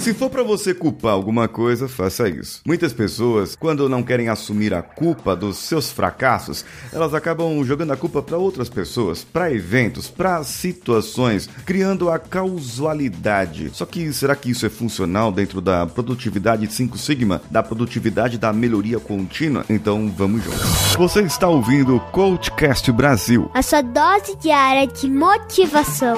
Se for para você culpar alguma coisa, faça isso. Muitas pessoas, quando não querem assumir a culpa dos seus fracassos, elas acabam jogando a culpa para outras pessoas, para eventos, para situações, criando a causalidade. Só que será que isso é funcional dentro da produtividade 5 Sigma, da produtividade da melhoria contínua? Então vamos juntos. Você está ouvindo o Coachcast Brasil. A sua dose diária de motivação.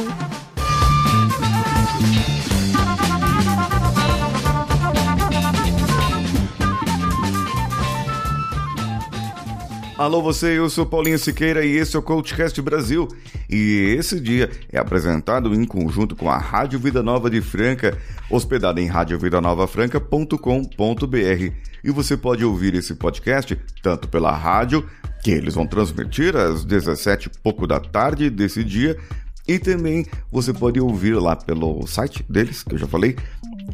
Alô você, eu sou Paulinho Siqueira e esse é o Coachcast Brasil. E esse dia é apresentado em conjunto com a Rádio Vida Nova de Franca, hospedada em radiovidanovafranca.com.br. E você pode ouvir esse podcast tanto pela rádio, que eles vão transmitir às 17 e pouco da tarde desse dia, e também você pode ouvir lá pelo site deles, que eu já falei,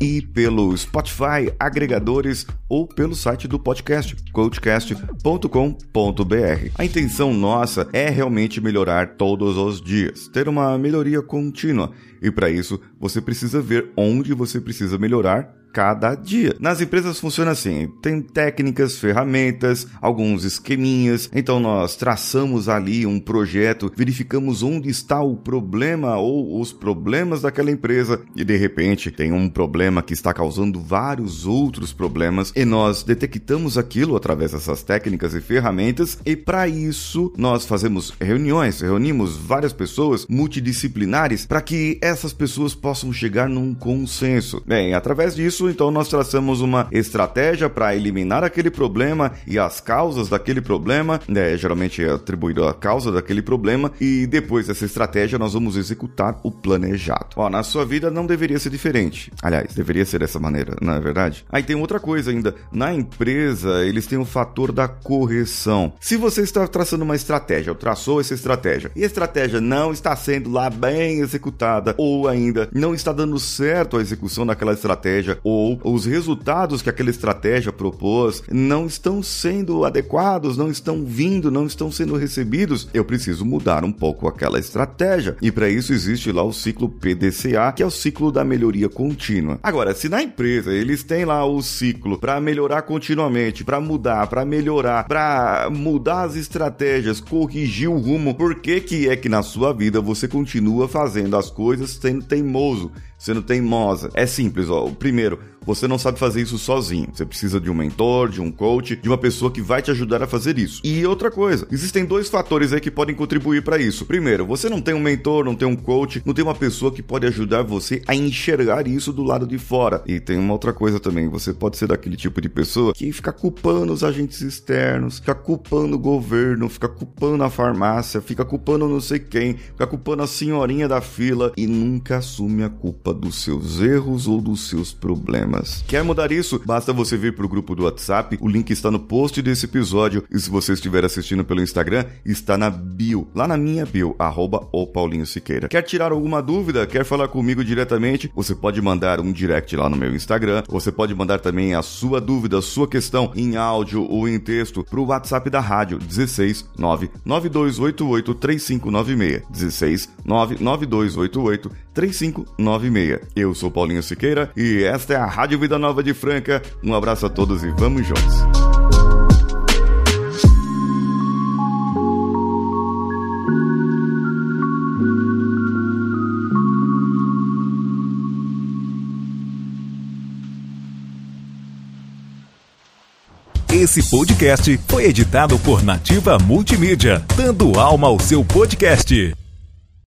e pelo Spotify, agregadores ou pelo site do podcast, coachcast.com.br. A intenção nossa é realmente melhorar todos os dias, ter uma melhoria contínua. E para isso, você precisa ver onde você precisa melhorar cada dia. Nas empresas funciona assim: tem técnicas, ferramentas, alguns esqueminhas. Então nós traçamos ali um projeto, verificamos onde está o problema ou os problemas daquela empresa e de repente tem um problema que está causando vários outros problemas e nós detectamos aquilo através dessas técnicas e ferramentas e para isso nós fazemos reuniões, reunimos várias pessoas multidisciplinares para que essas pessoas possam chegar num consenso. Bem, através disso então nós traçamos uma estratégia para eliminar aquele problema e as causas daquele problema, né, geralmente é atribuído a causa daquele problema, e depois dessa estratégia nós vamos executar o planejado. Ó, na sua vida não deveria ser diferente. Aliás, deveria ser dessa maneira, não é verdade? Aí tem outra coisa ainda. Na empresa, eles têm o fator da correção. Se você está traçando uma estratégia, ou traçou essa estratégia, e a estratégia não está sendo lá bem executada, ou ainda não está dando certo a execução daquela estratégia, ou os resultados que aquela estratégia propôs não estão sendo adequados, não estão vindo, não estão sendo recebidos, eu preciso mudar um pouco aquela estratégia. E para isso existe lá o ciclo PDCA, que é o ciclo da melhoria contínua. Agora, se na empresa eles têm lá o ciclo para melhorar continuamente, para mudar, para melhorar, para mudar as estratégias, corrigir o rumo, por que que é que na sua vida você continua fazendo as coisas sendo teimoso? sendo teimosa. É simples, ó. O primeiro, você não sabe fazer isso sozinho. Você precisa de um mentor, de um coach, de uma pessoa que vai te ajudar a fazer isso. E outra coisa, existem dois fatores aí que podem contribuir para isso. Primeiro, você não tem um mentor, não tem um coach, não tem uma pessoa que pode ajudar você a enxergar isso do lado de fora. E tem uma outra coisa também, você pode ser daquele tipo de pessoa que fica culpando os agentes externos, fica culpando o governo, fica culpando a farmácia, fica culpando não sei quem, fica culpando a senhorinha da fila e nunca assume a culpa dos seus erros ou dos seus problemas. Quer mudar isso? Basta você vir para o grupo do WhatsApp, o link está no post desse episódio e se você estiver assistindo pelo Instagram, está na bio, lá na minha bio, arroba o Paulinho Siqueira. Quer tirar alguma dúvida? Quer falar comigo diretamente? Você pode mandar um direct lá no meu Instagram, você pode mandar também a sua dúvida, a sua questão em áudio ou em texto para o WhatsApp da rádio 16 99288 3596 16 99288 3596. Eu sou Paulinho Siqueira e esta é a Rádio Vida Nova de Franca. Um abraço a todos e vamos juntos. Esse podcast foi editado por Nativa Multimídia, dando alma ao seu podcast.